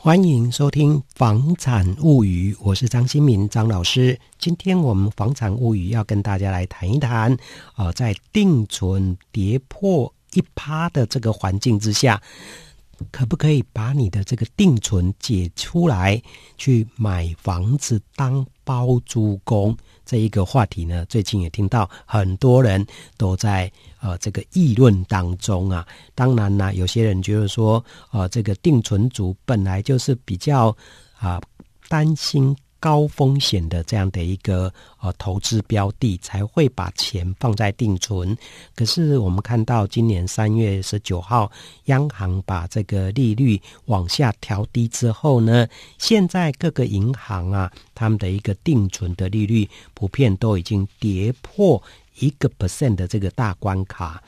欢迎收听《房产物语》，我是张新民张老师。今天我们《房产物语》要跟大家来谈一谈，啊、在定存跌破一趴的这个环境之下，可不可以把你的这个定存解出来，去买房子当包租公？这一个话题呢，最近也听到很多人都在呃这个议论当中啊。当然呢，有些人觉得说，呃，这个定存族本来就是比较啊、担心。高风险的这样的一个呃投资标的，才会把钱放在定存。可是我们看到今年三月十九号，央行把这个利率往下调低之后呢，现在各个银行啊，他们的一个定存的利率普遍都已经跌破一个 percent 的这个大关卡，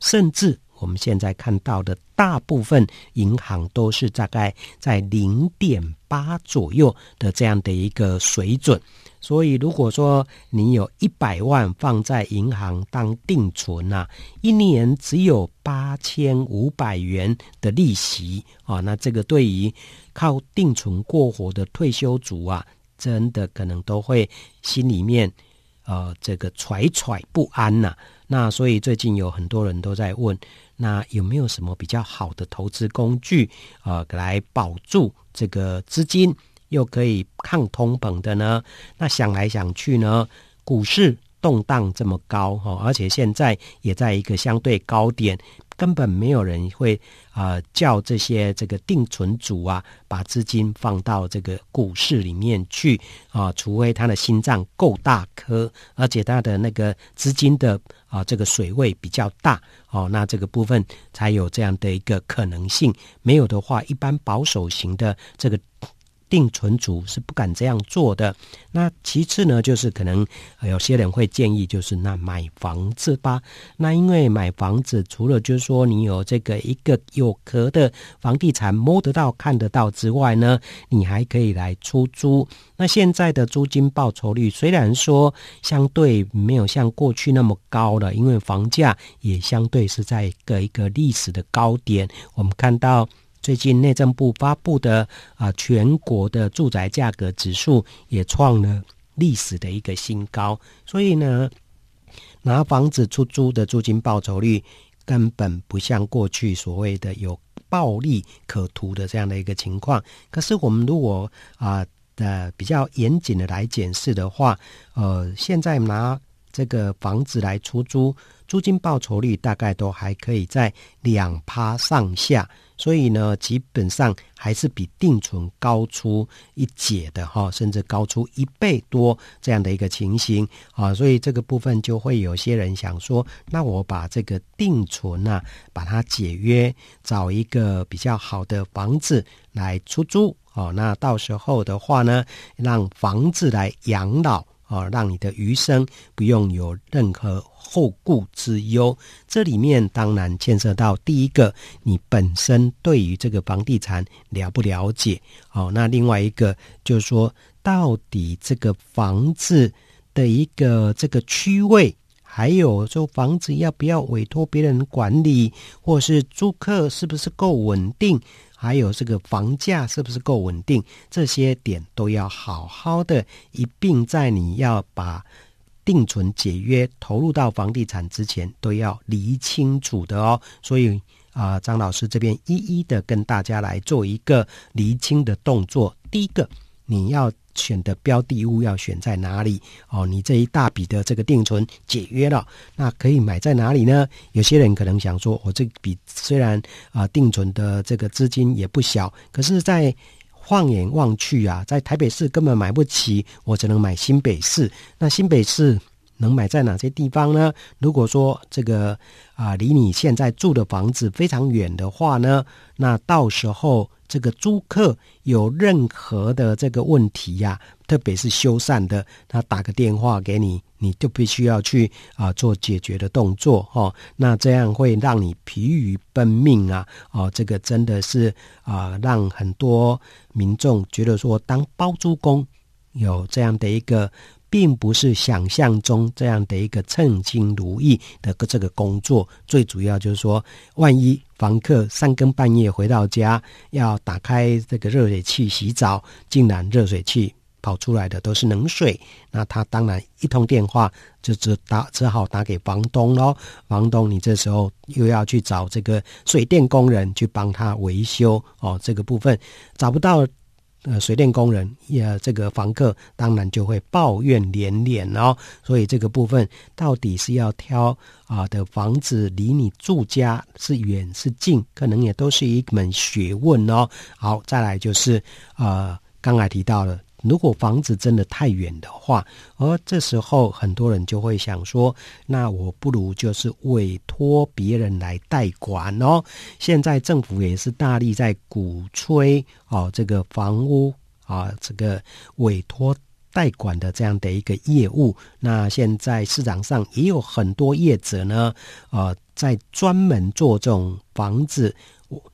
甚至。我们现在看到的大部分银行都是大概在零点八左右的这样的一个水准，所以如果说你有一百万放在银行当定存啊，一年只有八千五百元的利息啊，那这个对于靠定存过活的退休族啊，真的可能都会心里面呃这个惴惴不安呐、那所以最近有很多人都在问。那有没有什么比较好的投资工具，呃，来保住这个资金，又可以抗通膨的呢？那想来想去呢，股市动荡这么高哈，而且现在也在一个相对高点。根本没有人会啊、叫这些这个定存组啊，把资金放到这个股市里面去啊、除非他的心脏够大颗，而且他的那个资金的啊、这个水位比较大哦，那这个部分才有这样的一个可能性。没有的话，一般保守型的这个。定存族是不敢这样做的。那其次呢，就是可能有些人会建议，就是那买房子吧。那因为买房子，除了就是说你有这个一个有壳的房地产摸得到、看得到之外呢，你还可以来出租。那现在的租金报酬率虽然说相对没有像过去那么高了，因为房价也相对是在一个一个历史的高点。我们看到。最近内政部发布的啊，全国的住宅价格指数也创了历史的一个新高，所以呢，拿房子出租的租金报酬率根本不像过去所谓的有暴利可图的这样的一个情况。可是我们如果啊的比较严谨的来检视的话，呃，现在拿这个房子来出租，租金报酬率大概都还可以在两趴上下。所以呢，基本上还是比定存高出一截的哈，甚至高出一倍多这样的一个情形啊。所以这个部分就会有些人想说，那我把这个定存啊，把它解约，找一个比较好的房子来出租哦。那到时候的话呢，让房子来养老。哦，让你的余生不用有任何后顾之忧。这里面当然牵涉到第一个，你本身对于这个房地产了不了解？哦，那另外一个就是说，到底这个房子的一个这个区位，还有说房子要不要委托别人管理，或是租客是不是够稳定？还有这个房价是不是够稳定？这些点都要好好的一并在你要把定存解约投入到房地产之前都要理清楚的哦。所以啊，张老师这边一一的跟大家来做一个厘清的动作。第一个，你要。选的标的物要选在哪里？哦，你这一大笔的这个定存解约了，那可以买在哪里呢？有些人可能想说，我这笔虽然啊、定存的这个资金也不小，可是，在放眼望去啊，在台北市根本买不起，我只能买新北市。那新北市能买在哪些地方呢？如果说这个啊、离你现在住的房子非常远的话呢，那到时候。这个租客有任何的这个问题呀、特别是修缮的，他打个电话给你，你就必须要去啊、做解决的动作哦。那这样会让你疲于奔命啊！哦，这个真的是啊、让很多民众觉得说当包租公有这样的一个并不是想象中这样的一个称心如意的这个工作。最主要就是说，万一房客三更半夜回到家，要打开这个热水器洗澡，竟然热水器跑出来的都是冷水，那他当然一通电话就只打只好打给房东喽。房东，你这时候又要去找这个水电工人去帮他维修哦，这个部分找不到。呃，水电工人也这个房客当然就会抱怨连连哦，所以这个部分到底是要挑啊的房子离你住家是远是近，可能也都是一门学问哦。好，再来就是呃，刚才提到了。如果房子真的太远的话，而这时候很多人就会想说，那我不如就是委托别人来代管哦。现在政府也是大力在鼓吹哦，这个房屋啊，这个委托代管的这样的一个业务。那现在市场上也有很多业者呢，呃，在专门做这种房子。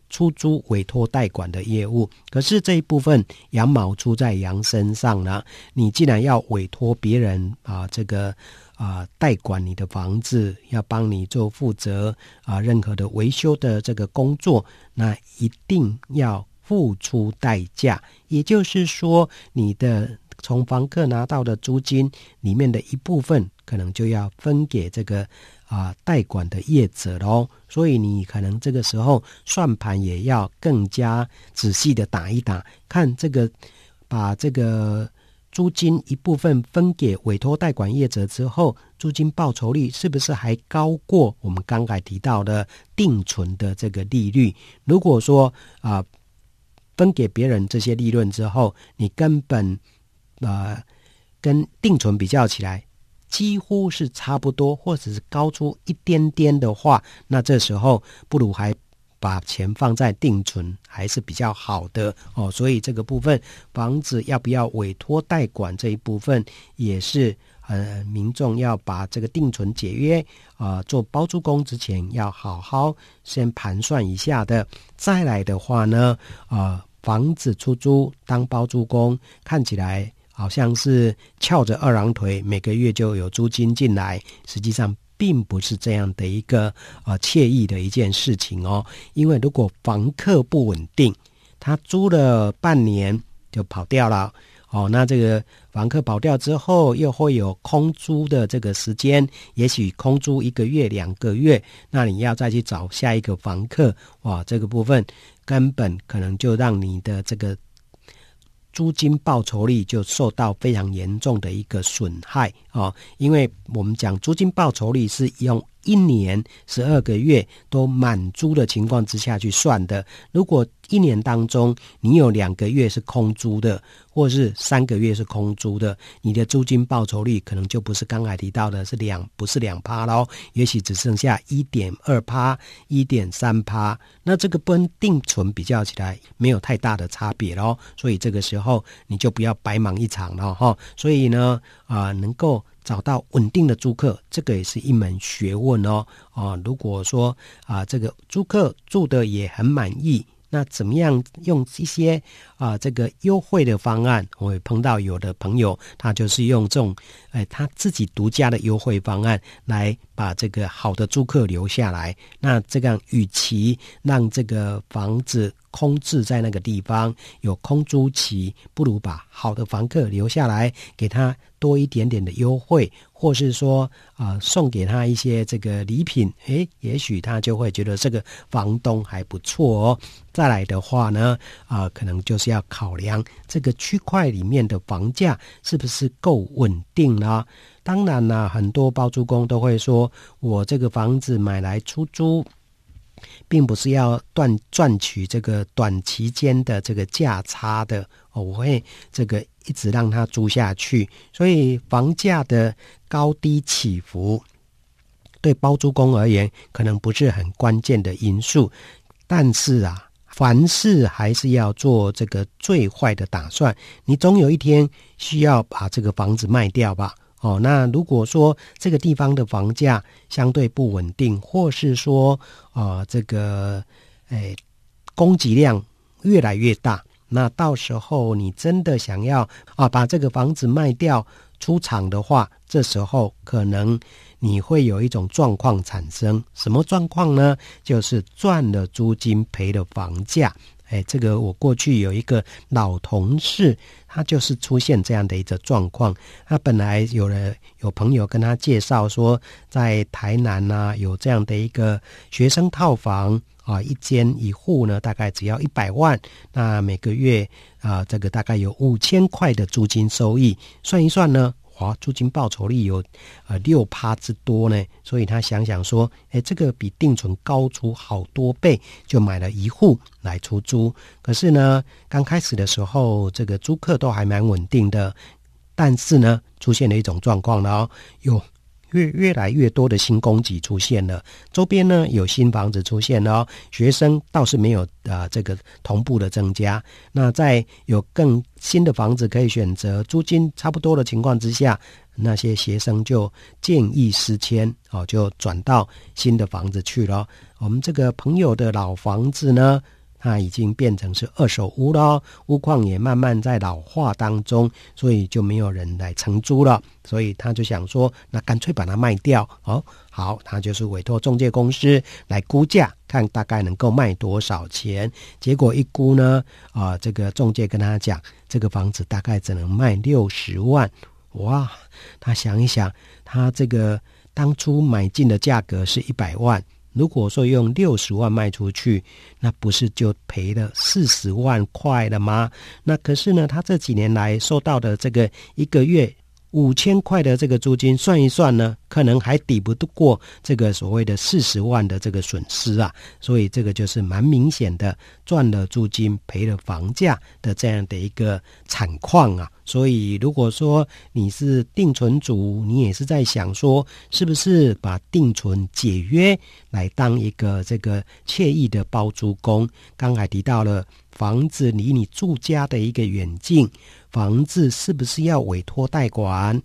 出租委托代管的业务，可是这一部分羊毛出在羊身上呢。你既然要委托别人啊，这个啊代管你的房子，要帮你做负责啊任何的维修的这个工作，那一定要付出代价。也就是说，你的从房客拿到的租金里面的一部分，可能就要分给这个。啊，代管的业者喽，所以你可能这个时候算盘也要更加仔细的打一打，看这个把这个租金一部分分给委托代管业者之后，租金报酬率是不是还高过我们刚才提到的定存的这个利率？如果说啊，分给别人这些利润之后，你根本啊跟定存比较起来。几乎是差不多，或者是高出一点点的话，那这时候不如还把钱放在定存，还是比较好的哦。所以这个部分，房子要不要委托代管这一部分，也是呃民众要把这个定存解约啊、呃，做包租公之前要好好先盘算一下的。再来的话呢，啊、呃，房子出租当包租公看起来。好像是翘着二郎腿，每个月就有租金进来，实际上并不是这样的一个呃惬意的一件事情哦。因为如果房客不稳定，他租了半年就跑掉了哦，那这个房客跑掉之后，又会有空租的这个时间，也许空租一个月、两个月，那你要再去找下一个房客，哇，这个部分根本可能就让你的这个。租金报酬率就受到非常严重的一个损害啊，因为我们讲租金报酬率是用一年十二个月都满租的情况之下去算的，如果一年当中你有两个月是空租的。或是三个月是空租的，你的租金报酬率可能就不是刚才提到的是两，不是两趴喽，也许只剩下一点二趴、一点三趴。那这个跟定存比较起来没有太大的差别喽，所以这个时候你就不要白忙一场了哈。所以呢，啊、能够找到稳定的租客，这个也是一门学问哦。啊，如果说啊，这个租客住的也很满意。那怎么样用一些啊、这个优惠的方案？我会碰到有的朋友，他就是用这种哎他自己独家的优惠方案来把这个好的租客留下来。那这样与其让这个房子空置在那个地方有空租期，不如把好的房客留下来，给他多一点点的优惠。或是说啊、送给他一些这个礼品，诶，也许他就会觉得这个房东还不错哦。再来的话呢，啊、可能就是要考量这个区块里面的房价是不是够稳定呢？当然啦，很多包租公都会说，我这个房子买来出租。并不是要赚赚取这个短期间的这个价差的，我会这个一直让它租下去。所以房价的高低起伏，对包租公而言可能不是很关键的因素。但是啊，凡事还是要做这个最坏的打算。你总有一天需要把这个房子卖掉吧。哦，那如果说这个地方的房价相对不稳定，或是说，呃，这个，诶，供给量越来越大，那到时候你真的想要啊把这个房子卖掉出场的话，这时候可能你会有一种状况产生，什么状况呢？就是赚了租金，赔了房价。哎，这个我过去有一个老同事，他就是出现这样的一个状况。他本来有了有朋友跟他介绍说，在台南呐、啊、有这样的一个学生套房啊，一间一户呢，大概只要一百万，那每个月啊，这个大概有五千块的租金收益，算一算呢。哇，租金报酬率有呃六趴之多呢，所以他想想说，哎，这个比定存高出好多倍，就买了一户来出租。可是呢，刚开始的时候，这个租客都还蛮稳定的，但是呢，出现了一种状况了哦，有。越越来越多的新供给出现了，周边呢有新房子出现了哦，学生倒是没有啊、呃，这个同步的增加。那在有更新的房子可以选择，租金差不多的情况之下，那些学生就见异思迁哦，就转到新的房子去了。我们这个朋友的老房子呢，那已经变成是二手屋了，屋况也慢慢在老化当中，所以就没有人来承租了。所以他就想说，那干脆把它卖掉哦。好，他就是委托中介公司来估价，看大概能够卖多少钱。结果一估呢，啊、这个中介跟他讲，这个房子大概只能卖六十万。哇，他想一想，他这个当初买进的价格是一百万。如果说用六十万卖出去，那不是就赔了四十万块了吗？那可是呢，他这几年来收到的这个一个月。五千块的这个租金算一算呢，可能还抵不过这个所谓的四十万的这个损失啊，所以这个就是蛮明显的赚了租金赔了房价的这样的一个惨况啊。所以如果说你是定存族，你也是在想说，是不是把定存解约来当一个这个惬意的包租公？刚才提到了房子离你住家的一个远近。房子是不是要委托代管？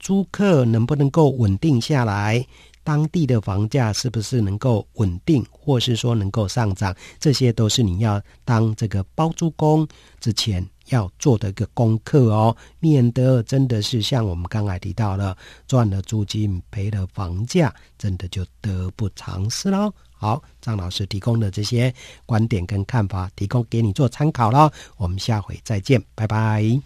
租客能不能够稳定下来？当地的房价是不是能够稳定，或是说能够上涨？这些都是你要当这个包租公之前要做的一个功课哦，免得真的是像我们刚才提到了，赚了租金赔了房价，真的就得不偿失喽。好，张老师提供的这些观点跟看法，提供给你做参考喽。我们下回再见，拜拜。